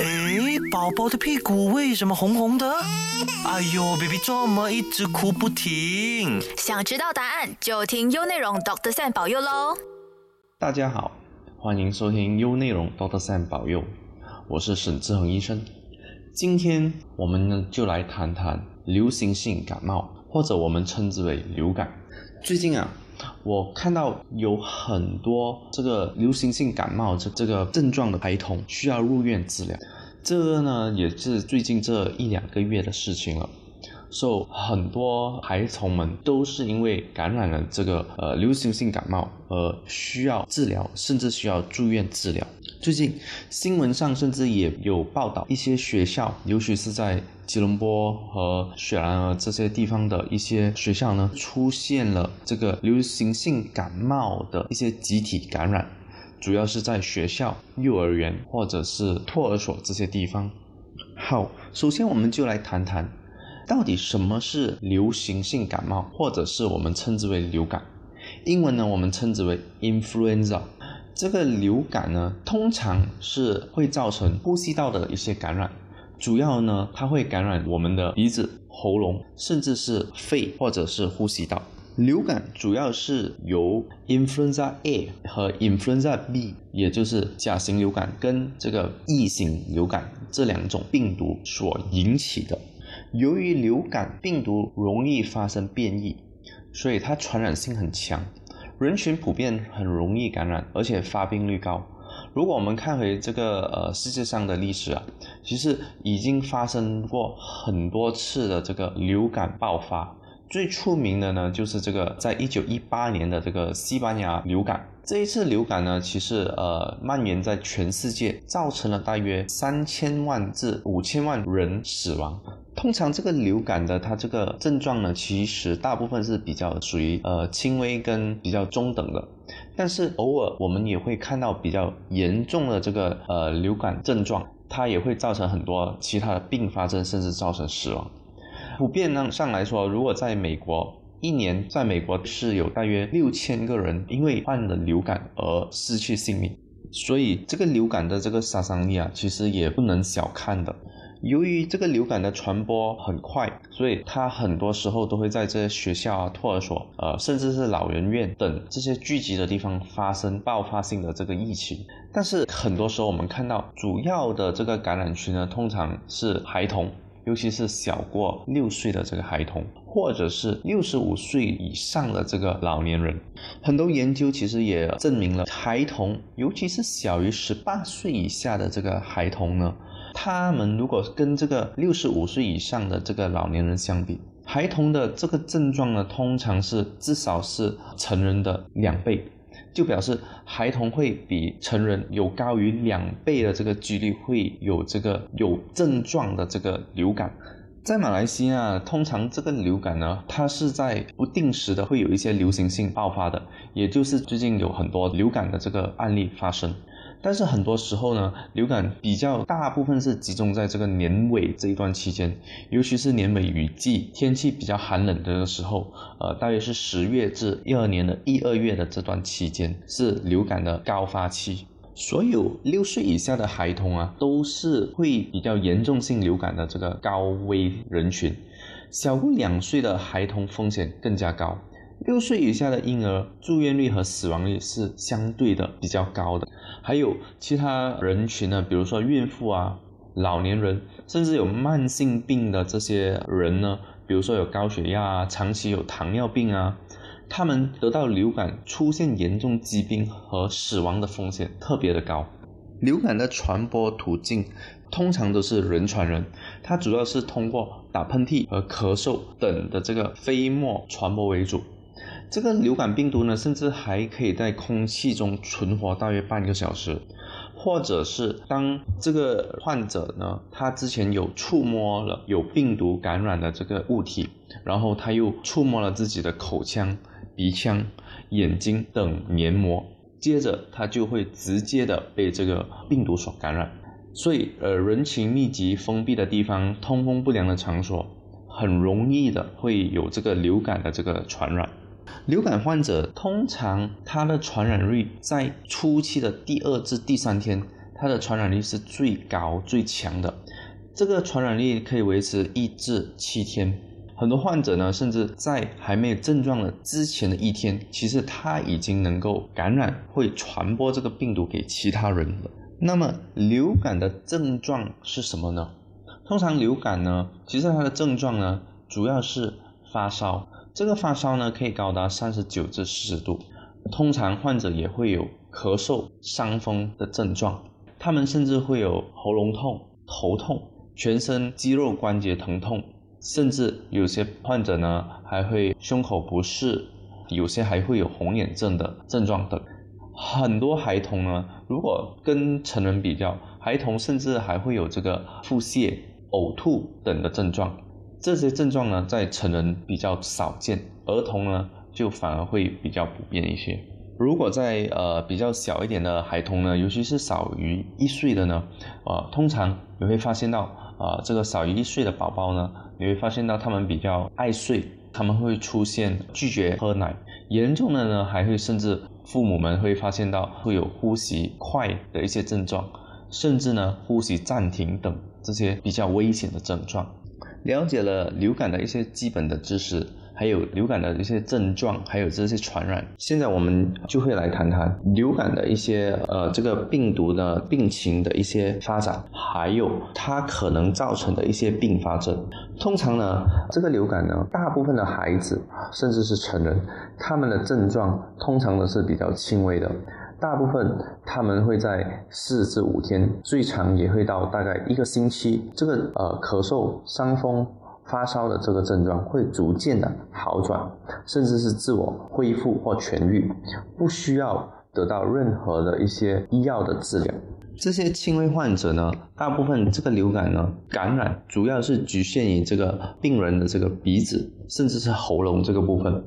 诶，宝宝的屁股为什么红红的？哎呦，baby 这么一直哭不停？想知道答案就听优内容 Doctor Sam 保佑喽！大家好，欢迎收听优内容 Doctor Sam 保佑，我是沈志恒医生。今天我们呢就来谈谈流行性感冒，或者我们称之为流感。最近啊。我看到有很多这个流行性感冒这这个症状的孩童需要入院治疗，这个呢也是最近这一两个月的事情了。受很多孩童们都是因为感染了这个呃流行性感冒而需要治疗，甚至需要住院治疗。最近新闻上甚至也有报道，一些学校，尤其是在吉隆坡和雪兰莪这些地方的一些学校呢，出现了这个流行性感冒的一些集体感染，主要是在学校、幼儿园或者是托儿所这些地方。好，首先我们就来谈谈，到底什么是流行性感冒，或者是我们称之为流感。英文呢，我们称之为 influenza。这个流感呢，通常是会造成呼吸道的一些感染，主要呢，它会感染我们的鼻子、喉咙，甚至是肺或者是呼吸道。流感主要是由 influenza A 和 influenza B，也就是甲型流感跟这个乙型流感这两种病毒所引起的。由于流感病毒容易发生变异，所以它传染性很强。人群普遍很容易感染，而且发病率高。如果我们看回这个呃世界上的历史啊，其实已经发生过很多次的这个流感爆发。最出名的呢，就是这个在一九一八年的这个西班牙流感。这一次流感呢，其实呃蔓延在全世界，造成了大约三千万至五千万人死亡。通常这个流感的它这个症状呢，其实大部分是比较属于呃轻微跟比较中等的，但是偶尔我们也会看到比较严重的这个呃流感症状，它也会造成很多其他的并发症，甚至造成死亡。普遍呢上来说，如果在美国。一年在美国是有大约六千个人因为患了流感而失去性命，所以这个流感的这个杀伤力啊，其实也不能小看的。由于这个流感的传播很快，所以它很多时候都会在这些学校啊、托儿所，呃，甚至是老人院等这些聚集的地方发生爆发性的这个疫情。但是很多时候我们看到，主要的这个感染群呢，通常是孩童。尤其是小过六岁的这个孩童，或者是六十五岁以上的这个老年人，很多研究其实也证明了，孩童，尤其是小于十八岁以下的这个孩童呢，他们如果跟这个六十五岁以上的这个老年人相比，孩童的这个症状呢，通常是至少是成人的两倍。就表示孩童会比成人有高于两倍的这个几率会有这个有症状的这个流感。在马来西亚，通常这个流感呢，它是在不定时的会有一些流行性爆发的，也就是最近有很多流感的这个案例发生。但是很多时候呢，流感比较大部分是集中在这个年尾这一段期间，尤其是年尾雨季，天气比较寒冷的时候，呃，大约是十月至一二年的一二月的这段期间是流感的高发期。所有六岁以下的孩童啊，都是会比较严重性流感的这个高危人群，小过两岁的孩童风险更加高。六岁以下的婴儿住院率和死亡率是相对的比较高的，还有其他人群呢，比如说孕妇啊、老年人，甚至有慢性病的这些人呢，比如说有高血压啊、长期有糖尿病啊，他们得到流感出现严重疾病和死亡的风险特别的高。流感的传播途径通常都是人传人，它主要是通过打喷嚏和咳嗽等的这个飞沫传播为主。这个流感病毒呢，甚至还可以在空气中存活大约半个小时，或者是当这个患者呢，他之前有触摸了有病毒感染的这个物体，然后他又触摸了自己的口腔、鼻腔、眼睛等黏膜，接着他就会直接的被这个病毒所感染。所以，呃，人群密集、封闭的地方、通风不良的场所，很容易的会有这个流感的这个传染。流感患者通常他的传染率在初期的第二至第三天，它的传染力是最高最强的，这个传染力可以维持一至七天。很多患者呢，甚至在还没有症状的之前的一天，其实他已经能够感染，会传播这个病毒给其他人了。那么流感的症状是什么呢？通常流感呢，其实它的症状呢，主要是发烧。这个发烧呢，可以高达三十九至四十度。通常患者也会有咳嗽、伤风的症状，他们甚至会有喉咙痛、头痛、全身肌肉关节疼痛，甚至有些患者呢还会胸口不适，有些还会有红眼症的症状等。很多孩童呢，如果跟成人比较，孩童甚至还会有这个腹泻、呕吐等的症状。这些症状呢，在成人比较少见，儿童呢就反而会比较普遍一些。如果在呃比较小一点的孩童呢，尤其是少于一岁的呢，呃，通常你会发现到，呃，这个少于一岁的宝宝呢，你会发现到他们比较爱睡，他们会出现拒绝喝奶，严重的呢，还会甚至父母们会发现到会有呼吸快的一些症状，甚至呢呼吸暂停等这些比较危险的症状。了解了流感的一些基本的知识。还有流感的一些症状，还有这些传染。现在我们就会来谈谈流感的一些呃这个病毒的病情的一些发展，还有它可能造成的一些并发症。通常呢，这个流感呢，大部分的孩子甚至是成人，他们的症状通常都是比较轻微的，大部分他们会在四至五天，最长也会到大概一个星期。这个呃咳嗽、伤风。发烧的这个症状会逐渐的好转，甚至是自我恢复或痊愈，不需要得到任何的一些医药的治疗。这些轻微患者呢，大部分这个流感呢感染主要是局限于这个病人的这个鼻子，甚至是喉咙这个部分。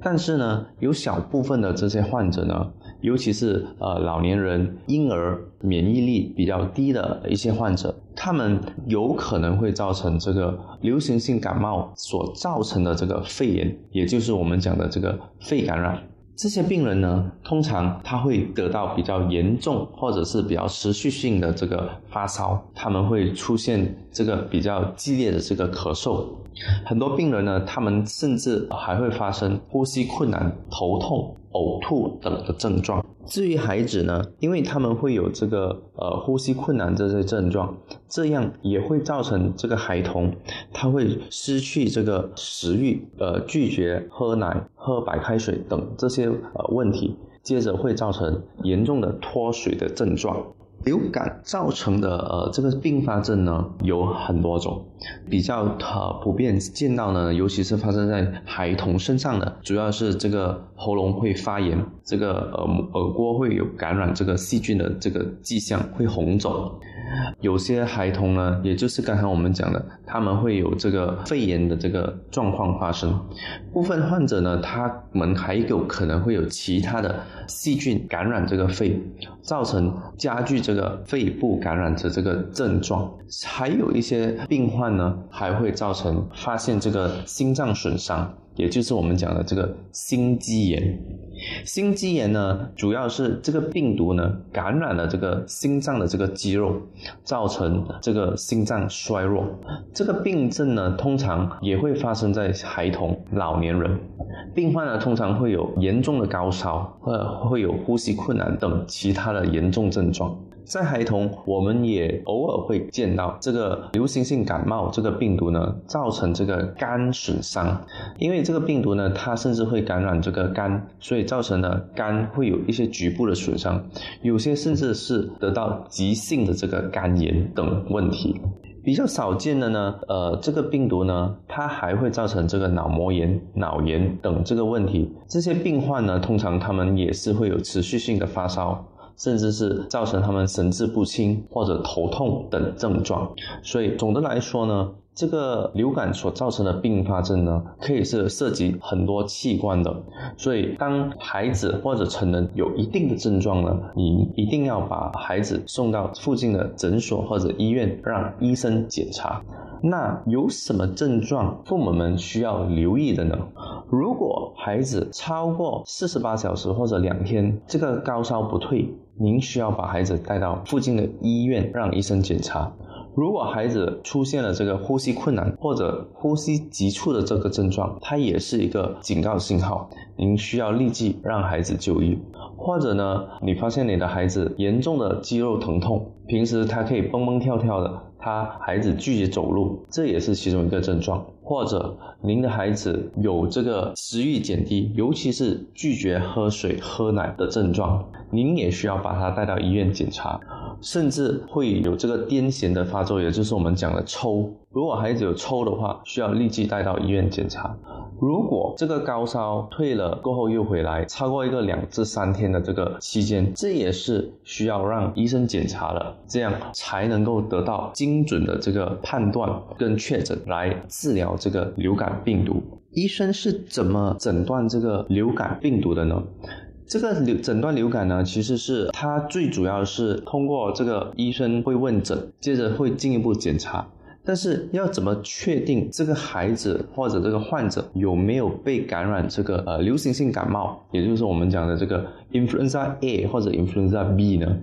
但是呢，有小部分的这些患者呢，尤其是呃老年人、婴儿免疫力比较低的一些患者。他们有可能会造成这个流行性感冒所造成的这个肺炎，也就是我们讲的这个肺感染。这些病人呢，通常他会得到比较严重或者是比较持续性的这个发烧，他们会出现这个比较激烈的这个咳嗽。很多病人呢，他们甚至还会发生呼吸困难、头痛、呕吐等的症状。至于孩子呢，因为他们会有这个呃呼吸困难这些症状，这样也会造成这个孩童他会失去这个食欲，呃拒绝喝奶、喝白开水等这些呃问题，接着会造成严重的脱水的症状。流感造成的呃这个并发症呢有很多种，比较呃普遍见到呢，尤其是发生在孩童身上的，主要是这个喉咙会发炎，这个耳耳郭会有感染这个细菌的这个迹象，会红肿。有些孩童呢，也就是刚才我们讲的，他们会有这个肺炎的这个状况发生。部分患者呢，他们还有可能会有其他的细菌感染这个肺，造成加剧这个肺部感染的这个症状。还有一些病患呢，还会造成发现这个心脏损伤。也就是我们讲的这个心肌炎，心肌炎呢，主要是这个病毒呢感染了这个心脏的这个肌肉，造成这个心脏衰弱。这个病症呢，通常也会发生在孩童、老年人。病患呢，通常会有严重的高烧，或，会有呼吸困难等其他的严重症状。在孩童，我们也偶尔会见到这个流行性感冒这个病毒呢，造成这个肝损伤。因为这个病毒呢，它甚至会感染这个肝，所以造成了肝会有一些局部的损伤，有些甚至是得到急性的这个肝炎等问题。比较少见的呢，呃，这个病毒呢，它还会造成这个脑膜炎、脑炎等这个问题。这些病患呢，通常他们也是会有持续性的发烧。甚至是造成他们神志不清或者头痛等症状，所以总的来说呢，这个流感所造成的并发症呢，可以是涉及很多器官的。所以当孩子或者成人有一定的症状呢，你一定要把孩子送到附近的诊所或者医院，让医生检查。那有什么症状，父母们需要留意的呢？如果孩子超过四十八小时或者两天，这个高烧不退，您需要把孩子带到附近的医院让医生检查。如果孩子出现了这个呼吸困难或者呼吸急促的这个症状，它也是一个警告信号，您需要立即让孩子就医。或者呢，你发现你的孩子严重的肌肉疼痛，平时他可以蹦蹦跳跳的，他孩子拒绝走路，这也是其中一个症状。或者您的孩子有这个食欲减低，尤其是拒绝喝水、喝奶的症状，您也需要把他带到医院检查。甚至会有这个癫痫的发作，也就是我们讲的抽。如果孩子有抽的话，需要立即带到医院检查。如果这个高烧退了过后又回来，超过一个两至三天的这个期间，这也是需要让医生检查了，这样才能够得到精准的这个判断跟确诊来治疗这个流感病毒。医生是怎么诊断这个流感病毒的呢？这个流诊断流感呢，其实是它最主要是通过这个医生会问诊，接着会进一步检查。但是要怎么确定这个孩子或者这个患者有没有被感染这个呃流行性感冒，也就是我们讲的这个 influenza A 或者 influenza B 呢？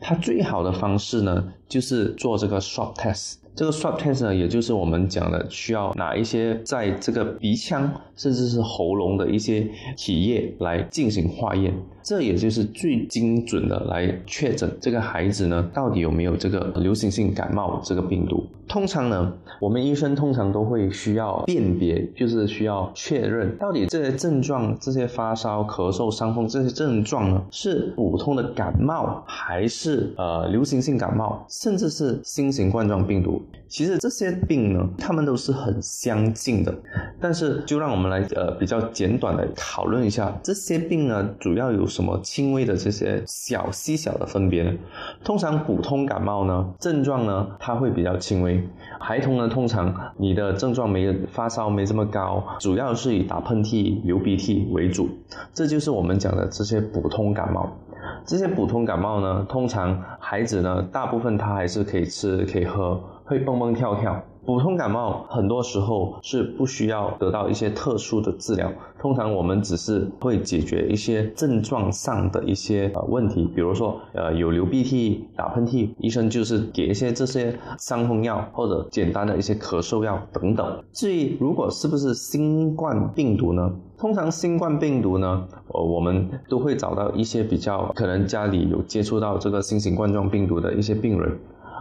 它最好的方式呢，就是做这个 swab test。这个 swab test 呢，也就是我们讲的需要拿一些在这个鼻腔甚至是喉咙的一些体液来进行化验，这也就是最精准的来确诊这个孩子呢到底有没有这个流行性感冒这个病毒。通常呢，我们医生通常都会需要辨别，就是需要确认到底这些症状，这些发烧、咳嗽、伤风这些症状呢是普通的感冒，还是呃流行性感冒，甚至是新型冠状病毒。其实这些病呢，它们都是很相近的，但是就让我们来呃比较简短的讨论一下这些病呢，主要有什么轻微的这些小细小的分别？通常普通感冒呢，症状呢它会比较轻微，孩童呢通常你的症状没发烧没这么高，主要是以打喷嚏、流鼻涕为主，这就是我们讲的这些普通感冒。这些普通感冒呢，通常孩子呢大部分他还是可以吃可以喝。会蹦蹦跳跳，普通感冒很多时候是不需要得到一些特殊的治疗，通常我们只是会解决一些症状上的一些呃问题，比如说呃有流鼻涕、打喷嚏，医生就是给一些这些伤风药或者简单的一些咳嗽药等等。至于如果是不是新冠病毒呢？通常新冠病毒呢，呃我们都会找到一些比较可能家里有接触到这个新型冠状病毒的一些病人。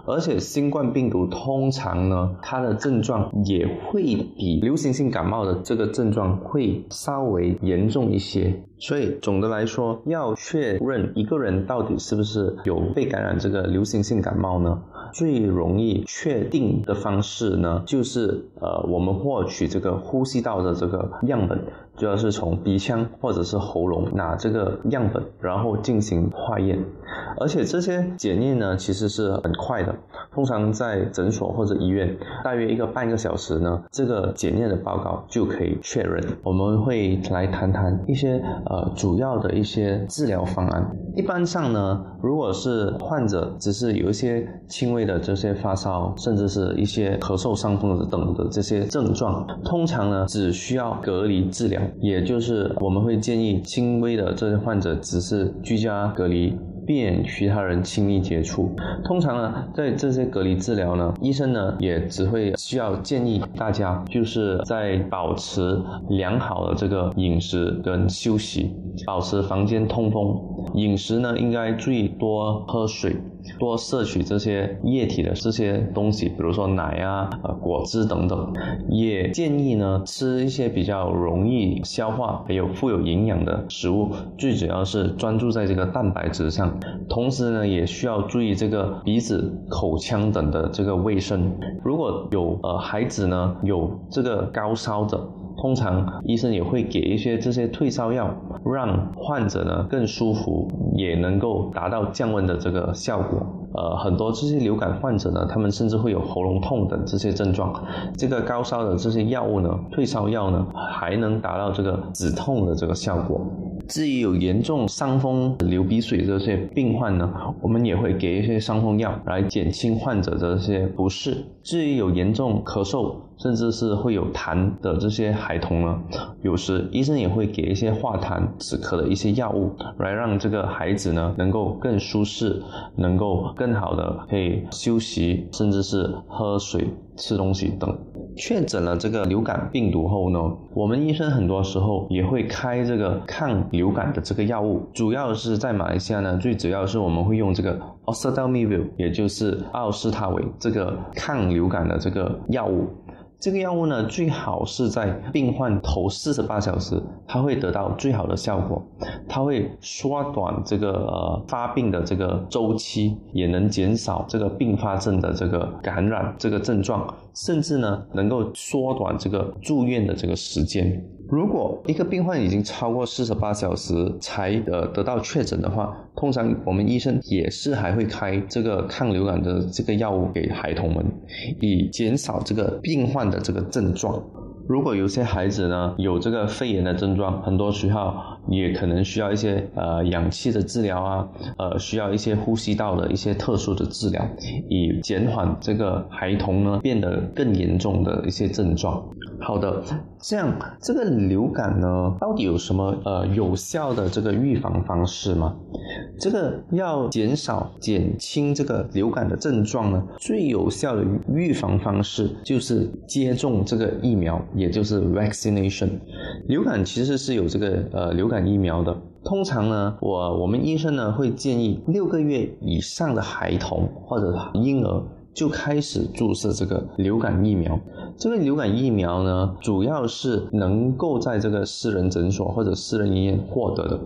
而且新冠病毒通常呢，它的症状也会比流行性感冒的这个症状会稍微严重一些。所以总的来说，要确认一个人到底是不是有被感染这个流行性感冒呢？最容易确定的方式呢，就是呃，我们获取这个呼吸道的这个样本，主要是从鼻腔或者是喉咙拿这个样本，然后进行化验。而且这些检验呢，其实是很快的，通常在诊所或者医院，大约一个半个小时呢，这个检验的报告就可以确认。我们会来谈谈一些呃主要的一些治疗方案。一般上呢，如果是患者只是有一些轻微的这些发烧，甚至是一些咳嗽、伤风等的这些症状，通常呢只需要隔离治疗，也就是我们会建议轻微的这些患者只是居家隔离。避免其他人亲密接触。通常呢，在这些隔离治疗呢，医生呢也只会需要建议大家，就是在保持良好的这个饮食跟休息，保持房间通风。饮食呢应该注意多喝水，多摄取这些液体的这些东西，比如说奶啊、呃果汁等等。也建议呢吃一些比较容易消化还有富有营养的食物，最主要是专注在这个蛋白质上。同时呢，也需要注意这个鼻子、口腔等的这个卫生。如果有呃孩子呢有这个高烧的，通常医生也会给一些这些退烧药，让患者呢更舒服，也能够达到降温的这个效果。呃，很多这些流感患者呢，他们甚至会有喉咙痛等这些症状。这个高烧的这些药物呢，退烧药呢，还能达到这个止痛的这个效果。至于有严重伤风、流鼻水这些病患呢，我们也会给一些伤风药来减轻患者的这些不适。至于有严重咳嗽，甚至是会有痰的这些孩童呢，有时医生也会给一些化痰止咳的一些药物，来让这个孩子呢能够更舒适，能够更好的可以休息，甚至是喝水、吃东西等。确诊了这个流感病毒后呢，我们医生很多时候也会开这个抗流感的这个药物，主要是在马来西亚呢，最主要是我们会用这个 Oseltamivir，也就是奥司他韦这个抗流感的这个药物。这个药物呢，最好是在病患头四十八小时，它会得到最好的效果，它会缩短这个呃发病的这个周期，也能减少这个并发症的这个感染这个症状，甚至呢能够缩短这个住院的这个时间。如果一个病患已经超过四十八小时才呃得到确诊的话，通常我们医生也是还会开这个抗流感的这个药物给孩童们，以减少这个病患的这个症状。如果有些孩子呢有这个肺炎的症状，很多时候也可能需要一些呃氧气的治疗啊，呃需要一些呼吸道的一些特殊的治疗，以减缓这个孩童呢变得更严重的一些症状。好的，这样这个流感呢到底有什么呃有效的这个预防方式吗？这个要减少减轻这个流感的症状呢，最有效的预防方式就是接种这个疫苗。也就是 vaccination，流感其实是有这个呃流感疫苗的。通常呢，我我们医生呢会建议六个月以上的孩童或者婴儿。就开始注射这个流感疫苗。这个流感疫苗呢，主要是能够在这个私人诊所或者私人医院获得的。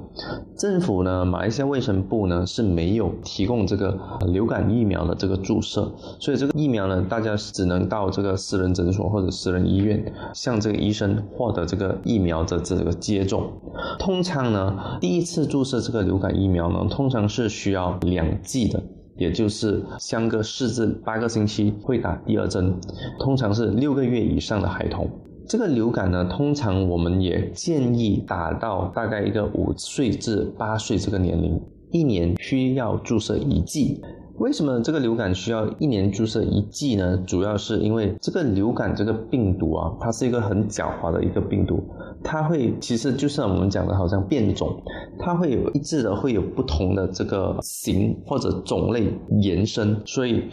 政府呢，马来西亚卫生部呢是没有提供这个流感疫苗的这个注射，所以这个疫苗呢，大家只能到这个私人诊所或者私人医院向这个医生获得这个疫苗的这个接种。通常呢，第一次注射这个流感疫苗呢，通常是需要两剂的。也就是相隔四至八个星期会打第二针，通常是六个月以上的孩童。这个流感呢，通常我们也建议打到大概一个五岁至八岁这个年龄，一年需要注射一剂。为什么这个流感需要一年注射一剂呢？主要是因为这个流感这个病毒啊，它是一个很狡猾的一个病毒，它会其实就像我们讲的，好像变种，它会有一致的会有不同的这个型或者种类延伸，所以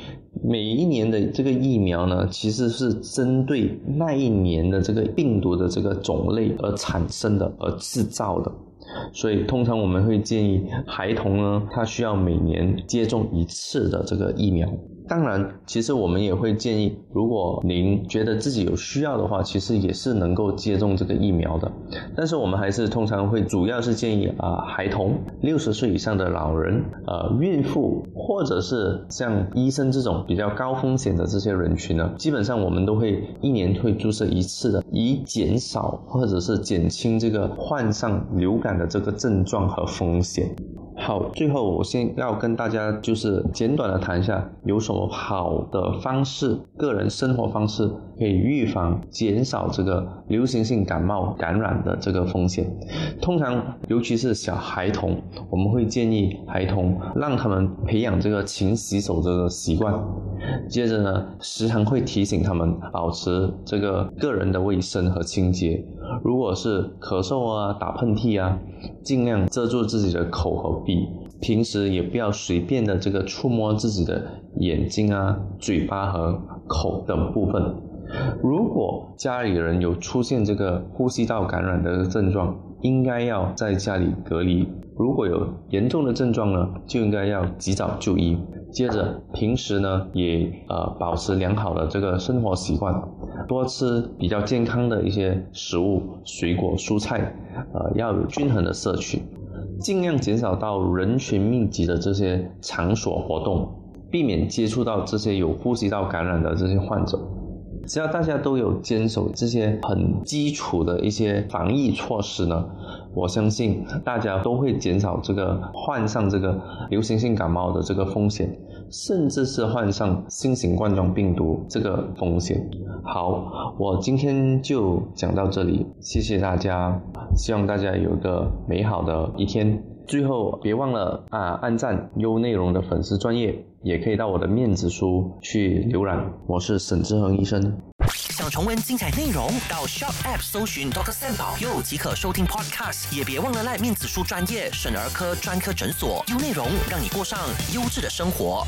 每一年的这个疫苗呢，其实是针对那一年的这个病毒的这个种类而产生的而制造的。所以，通常我们会建议孩童呢，他需要每年接种一次的这个疫苗。当然，其实我们也会建议，如果您觉得自己有需要的话，其实也是能够接种这个疫苗的。但是我们还是通常会主要是建议啊，孩童、六十岁以上的老人、呃，孕妇，或者是像医生这种比较高风险的这些人群呢，基本上我们都会一年会注射一次的，以减少或者是减轻这个患上流感的这个症状和风险。好，最后我先要跟大家就是简短的谈一下，有什么好的方式，个人生活方式可以预防、减少这个流行性感冒感染的这个风险。通常，尤其是小孩童，我们会建议孩童让他们培养这个勤洗手这个习惯。接着呢，时常会提醒他们保持这个个人的卫生和清洁。如果是咳嗽啊、打喷嚏啊，尽量遮住自己的口和鼻。平时也不要随便的这个触摸自己的眼睛啊、嘴巴和口等部分。如果家里人有出现这个呼吸道感染的症状，应该要在家里隔离。如果有严重的症状呢，就应该要及早就医。接着，平时呢也呃保持良好的这个生活习惯，多吃比较健康的一些食物，水果、蔬菜，呃要有均衡的摄取，尽量减少到人群密集的这些场所活动，避免接触到这些有呼吸道感染的这些患者。只要大家都有坚守这些很基础的一些防疫措施呢，我相信大家都会减少这个患上这个流行性感冒的这个风险。甚至是患上新型冠状病毒这个风险。好，我今天就讲到这里，谢谢大家，希望大家有个美好的一天。最后别忘了啊，按赞优内容的粉丝专业，也可以到我的面子书去浏览。我是沈志恒医生。想重温精彩内容，到 Shop App 搜寻 Doctor Sam 保佑即可收听 Podcast。也别忘了赖面子书专业沈儿科专科诊所优内容，让你过上优质的生活。